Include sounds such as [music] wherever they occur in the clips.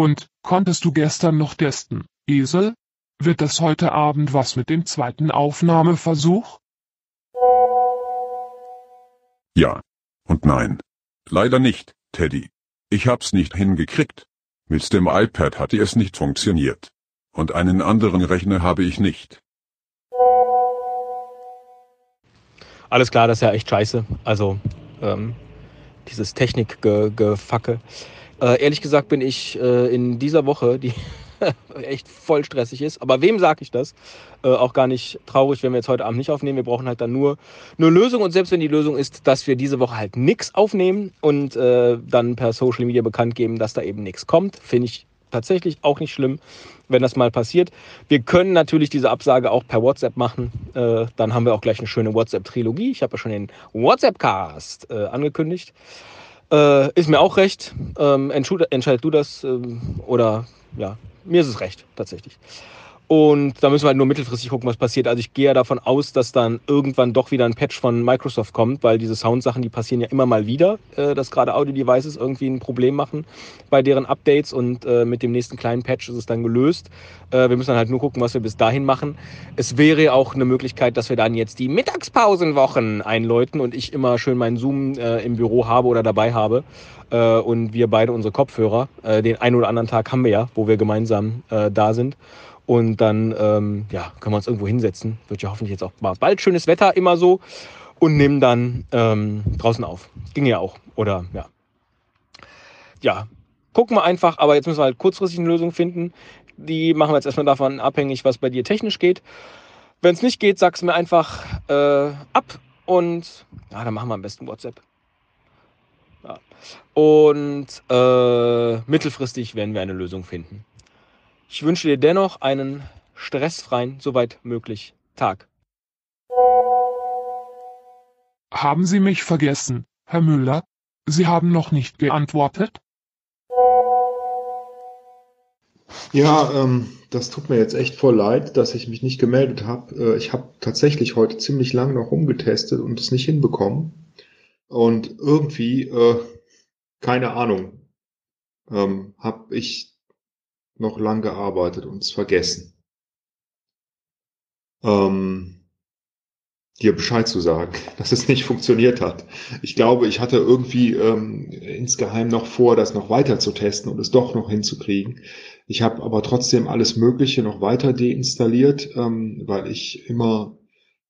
Und konntest du gestern noch testen, Esel? Wird das heute Abend was mit dem zweiten Aufnahmeversuch? Ja. Und nein. Leider nicht, Teddy. Ich hab's nicht hingekriegt. Mit dem iPad hatte es nicht funktioniert. Und einen anderen Rechner habe ich nicht. Alles klar, das ist ja echt scheiße. Also, ähm, dieses Technikgefacke. Äh, ehrlich gesagt bin ich äh, in dieser Woche, die [laughs] echt voll stressig ist. Aber wem sage ich das? Äh, auch gar nicht traurig, wenn wir jetzt heute Abend nicht aufnehmen. Wir brauchen halt dann nur eine Lösung. Und selbst wenn die Lösung ist, dass wir diese Woche halt nichts aufnehmen und äh, dann per Social Media bekannt geben, dass da eben nichts kommt, finde ich tatsächlich auch nicht schlimm, wenn das mal passiert. Wir können natürlich diese Absage auch per WhatsApp machen. Äh, dann haben wir auch gleich eine schöne WhatsApp-Trilogie. Ich habe ja schon den WhatsApp-Cast äh, angekündigt. Äh, ist mir auch recht. Ähm, entscheid du das ähm, oder ja, mir ist es recht, tatsächlich. Und da müssen wir halt nur mittelfristig gucken, was passiert. Also ich gehe ja davon aus, dass dann irgendwann doch wieder ein Patch von Microsoft kommt, weil diese Soundsachen, die passieren ja immer mal wieder, äh, dass gerade Audio-Devices irgendwie ein Problem machen bei deren Updates und äh, mit dem nächsten kleinen Patch ist es dann gelöst. Äh, wir müssen dann halt nur gucken, was wir bis dahin machen. Es wäre auch eine Möglichkeit, dass wir dann jetzt die Mittagspausenwochen einläuten und ich immer schön meinen Zoom äh, im Büro habe oder dabei habe äh, und wir beide unsere Kopfhörer. Äh, den einen oder anderen Tag haben wir ja, wo wir gemeinsam da sind. Und dann ähm, ja, können wir uns irgendwo hinsetzen. Wird ja hoffentlich jetzt auch mal bald schönes Wetter immer so. Und nehmen dann ähm, draußen auf. Ging ja auch. Oder ja. Ja, gucken wir einfach. Aber jetzt müssen wir halt kurzfristig eine Lösung finden. Die machen wir jetzt erstmal davon abhängig, was bei dir technisch geht. Wenn es nicht geht, sag's mir einfach äh, ab. Und ja, dann machen wir am besten WhatsApp. Ja. Und äh, mittelfristig werden wir eine Lösung finden. Ich wünsche dir dennoch einen stressfreien, soweit möglich Tag. Haben Sie mich vergessen, Herr Müller? Sie haben noch nicht geantwortet? Ja, ähm, das tut mir jetzt echt voll leid, dass ich mich nicht gemeldet habe. Äh, ich habe tatsächlich heute ziemlich lange noch rumgetestet und es nicht hinbekommen. Und irgendwie, äh, keine Ahnung, ähm, habe ich noch lang gearbeitet und es vergessen. Ähm, dir Bescheid zu sagen, [laughs] dass es nicht funktioniert hat. Ich glaube, ich hatte irgendwie ähm, insgeheim noch vor, das noch weiter zu testen und es doch noch hinzukriegen. Ich habe aber trotzdem alles Mögliche noch weiter deinstalliert, ähm, weil ich immer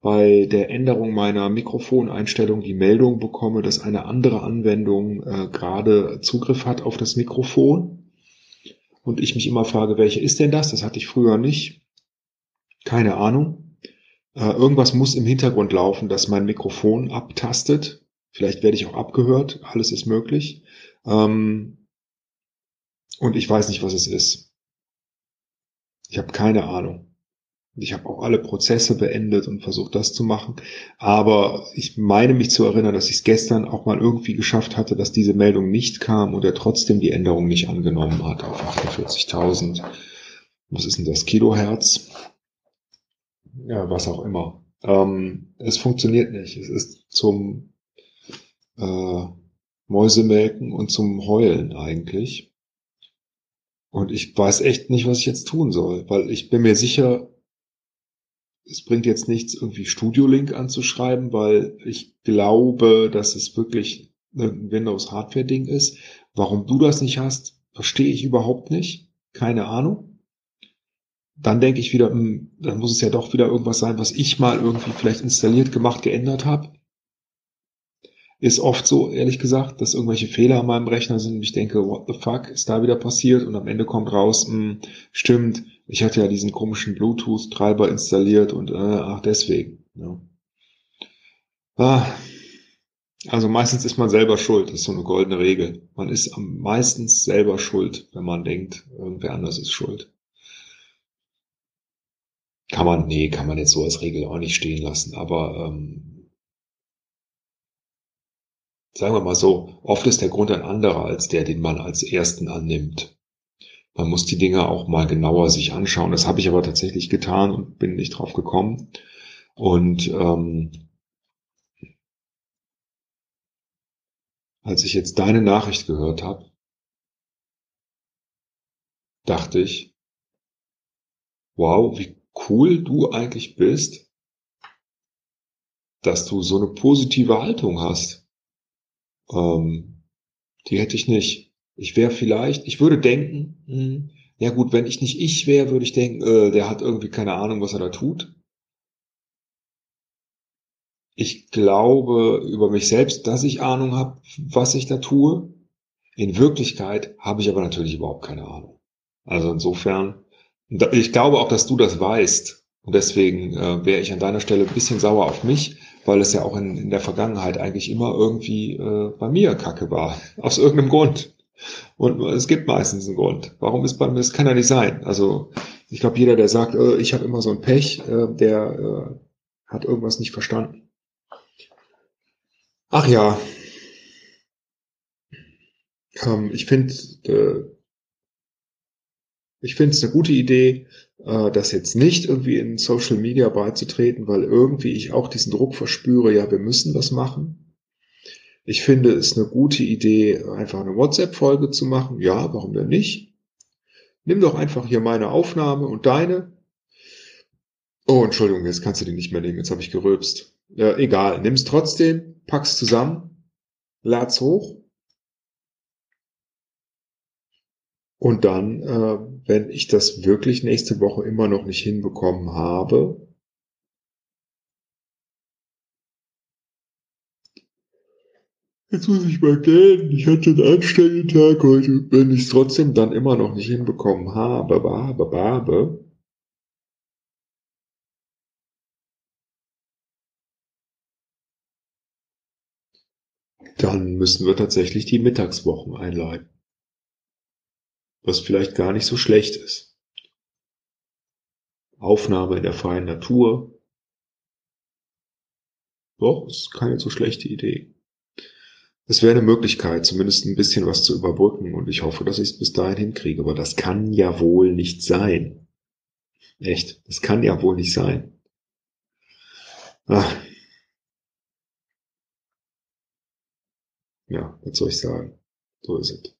bei der Änderung meiner Mikrofoneinstellung die Meldung bekomme, dass eine andere Anwendung äh, gerade Zugriff hat auf das Mikrofon und ich mich immer frage, welche ist denn das? Das hatte ich früher nicht. Keine Ahnung. Äh, irgendwas muss im Hintergrund laufen, dass mein Mikrofon abtastet. Vielleicht werde ich auch abgehört. Alles ist möglich. Ähm, und ich weiß nicht, was es ist. Ich habe keine Ahnung. Ich habe auch alle Prozesse beendet und versucht, das zu machen. Aber ich meine mich zu erinnern, dass ich es gestern auch mal irgendwie geschafft hatte, dass diese Meldung nicht kam und er trotzdem die Änderung nicht angenommen hat auf 48.000. Was ist denn das? Kilohertz? Ja, was auch immer. Ähm, es funktioniert nicht. Es ist zum äh, Mäusemelken und zum Heulen eigentlich. Und ich weiß echt nicht, was ich jetzt tun soll, weil ich bin mir sicher, es bringt jetzt nichts, irgendwie Studio-Link anzuschreiben, weil ich glaube, dass es wirklich ein Windows-Hardware-Ding ist. Warum du das nicht hast, verstehe ich überhaupt nicht. Keine Ahnung. Dann denke ich wieder, hm, dann muss es ja doch wieder irgendwas sein, was ich mal irgendwie vielleicht installiert, gemacht, geändert habe. Ist oft so, ehrlich gesagt, dass irgendwelche Fehler an meinem Rechner sind und ich denke, what the fuck ist da wieder passiert? Und am Ende kommt raus, mh, hm, stimmt, ich hatte ja diesen komischen Bluetooth-Treiber installiert und äh, ach deswegen. Ja. Ah, also meistens ist man selber schuld. Das ist so eine goldene Regel. Man ist am meistens selber schuld, wenn man denkt, irgendwer anders ist schuld. Kann man, nee, kann man jetzt so als Regel auch nicht stehen lassen. Aber ähm, sagen wir mal so, oft ist der Grund ein anderer als der, den man als ersten annimmt man muss die Dinge auch mal genauer sich anschauen. Das habe ich aber tatsächlich getan und bin nicht drauf gekommen. Und ähm, als ich jetzt deine Nachricht gehört habe, dachte ich, wow, wie cool du eigentlich bist, dass du so eine positive Haltung hast. Ähm, die hätte ich nicht. Ich wäre vielleicht, ich würde denken, hm, ja gut, wenn ich nicht ich wäre, würde ich denken, äh, der hat irgendwie keine Ahnung, was er da tut. Ich glaube über mich selbst, dass ich Ahnung habe, was ich da tue. In Wirklichkeit habe ich aber natürlich überhaupt keine Ahnung. Also insofern, ich glaube auch, dass du das weißt. Und deswegen äh, wäre ich an deiner Stelle ein bisschen sauer auf mich, weil es ja auch in, in der Vergangenheit eigentlich immer irgendwie äh, bei mir Kacke war. [laughs] Aus irgendeinem Grund. Und es gibt meistens einen Grund. Warum ist bei mir, das kann ja nicht sein. Also ich glaube, jeder, der sagt, äh, ich habe immer so ein Pech, äh, der äh, hat irgendwas nicht verstanden. Ach ja. Ähm, ich finde, äh, ich finde es eine gute Idee, äh, das jetzt nicht irgendwie in Social Media beizutreten, weil irgendwie ich auch diesen Druck verspüre, ja, wir müssen was machen. Ich finde es eine gute Idee, einfach eine WhatsApp-Folge zu machen. Ja, warum denn nicht? Nimm doch einfach hier meine Aufnahme und deine. Oh, Entschuldigung, jetzt kannst du die nicht mehr nehmen, jetzt habe ich gerülpst. Äh, egal, nimm's trotzdem, pack's zusammen, lad's hoch. Und dann, äh, wenn ich das wirklich nächste Woche immer noch nicht hinbekommen habe, Jetzt muss ich mal gehen. Ich hatte einen anstrengenden Tag heute. Wenn ich es trotzdem dann immer noch nicht hinbekommen habe, habe, habe, dann müssen wir tatsächlich die Mittagswochen einleiten. Was vielleicht gar nicht so schlecht ist. Aufnahme in der freien Natur. Doch, ist keine so schlechte Idee. Es wäre eine Möglichkeit, zumindest ein bisschen was zu überbrücken und ich hoffe, dass ich es bis dahin hinkriege, aber das kann ja wohl nicht sein. Echt, das kann ja wohl nicht sein. Ach. Ja, was soll ich sagen? So ist es.